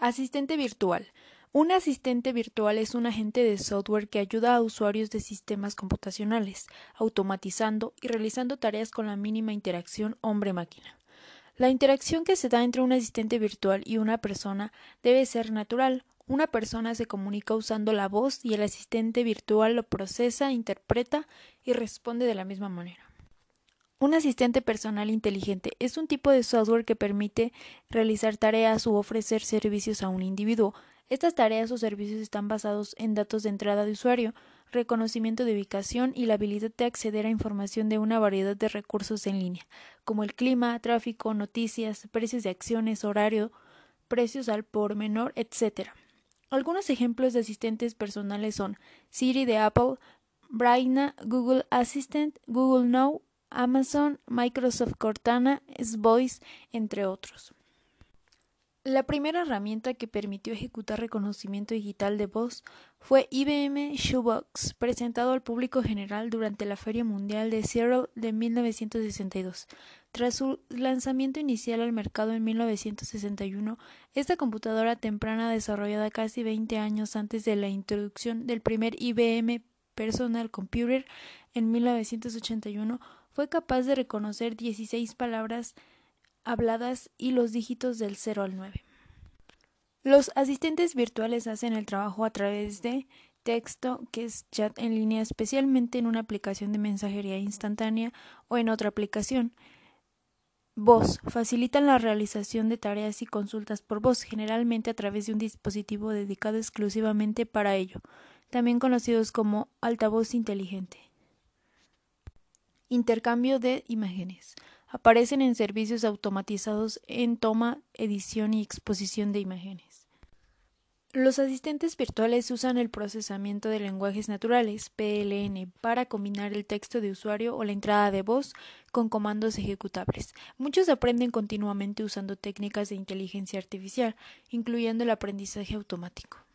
Asistente virtual. Un asistente virtual es un agente de software que ayuda a usuarios de sistemas computacionales, automatizando y realizando tareas con la mínima interacción hombre-máquina. La interacción que se da entre un asistente virtual y una persona debe ser natural. Una persona se comunica usando la voz y el asistente virtual lo procesa, interpreta y responde de la misma manera. Un asistente personal inteligente es un tipo de software que permite realizar tareas u ofrecer servicios a un individuo. Estas tareas o servicios están basados en datos de entrada de usuario, reconocimiento de ubicación y la habilidad de acceder a información de una variedad de recursos en línea, como el clima, tráfico, noticias, precios de acciones, horario, precios al por menor, etc. Algunos ejemplos de asistentes personales son Siri de Apple, Braina, Google Assistant, Google Now, Amazon, Microsoft Cortana, S-Voice, entre otros. La primera herramienta que permitió ejecutar reconocimiento digital de voz fue IBM Shoebox, presentado al público general durante la Feria Mundial de Seattle de 1962. Tras su lanzamiento inicial al mercado en 1961, esta computadora temprana desarrollada casi 20 años antes de la introducción del primer IBM Personal Computer en 1981 fue capaz de reconocer 16 palabras habladas y los dígitos del 0 al 9. Los asistentes virtuales hacen el trabajo a través de texto, que es chat en línea, especialmente en una aplicación de mensajería instantánea o en otra aplicación. Voz. Facilitan la realización de tareas y consultas por voz, generalmente a través de un dispositivo dedicado exclusivamente para ello, también conocidos como altavoz inteligente. Intercambio de imágenes. Aparecen en servicios automatizados en toma, edición y exposición de imágenes. Los asistentes virtuales usan el procesamiento de lenguajes naturales, PLN, para combinar el texto de usuario o la entrada de voz con comandos ejecutables. Muchos aprenden continuamente usando técnicas de inteligencia artificial, incluyendo el aprendizaje automático.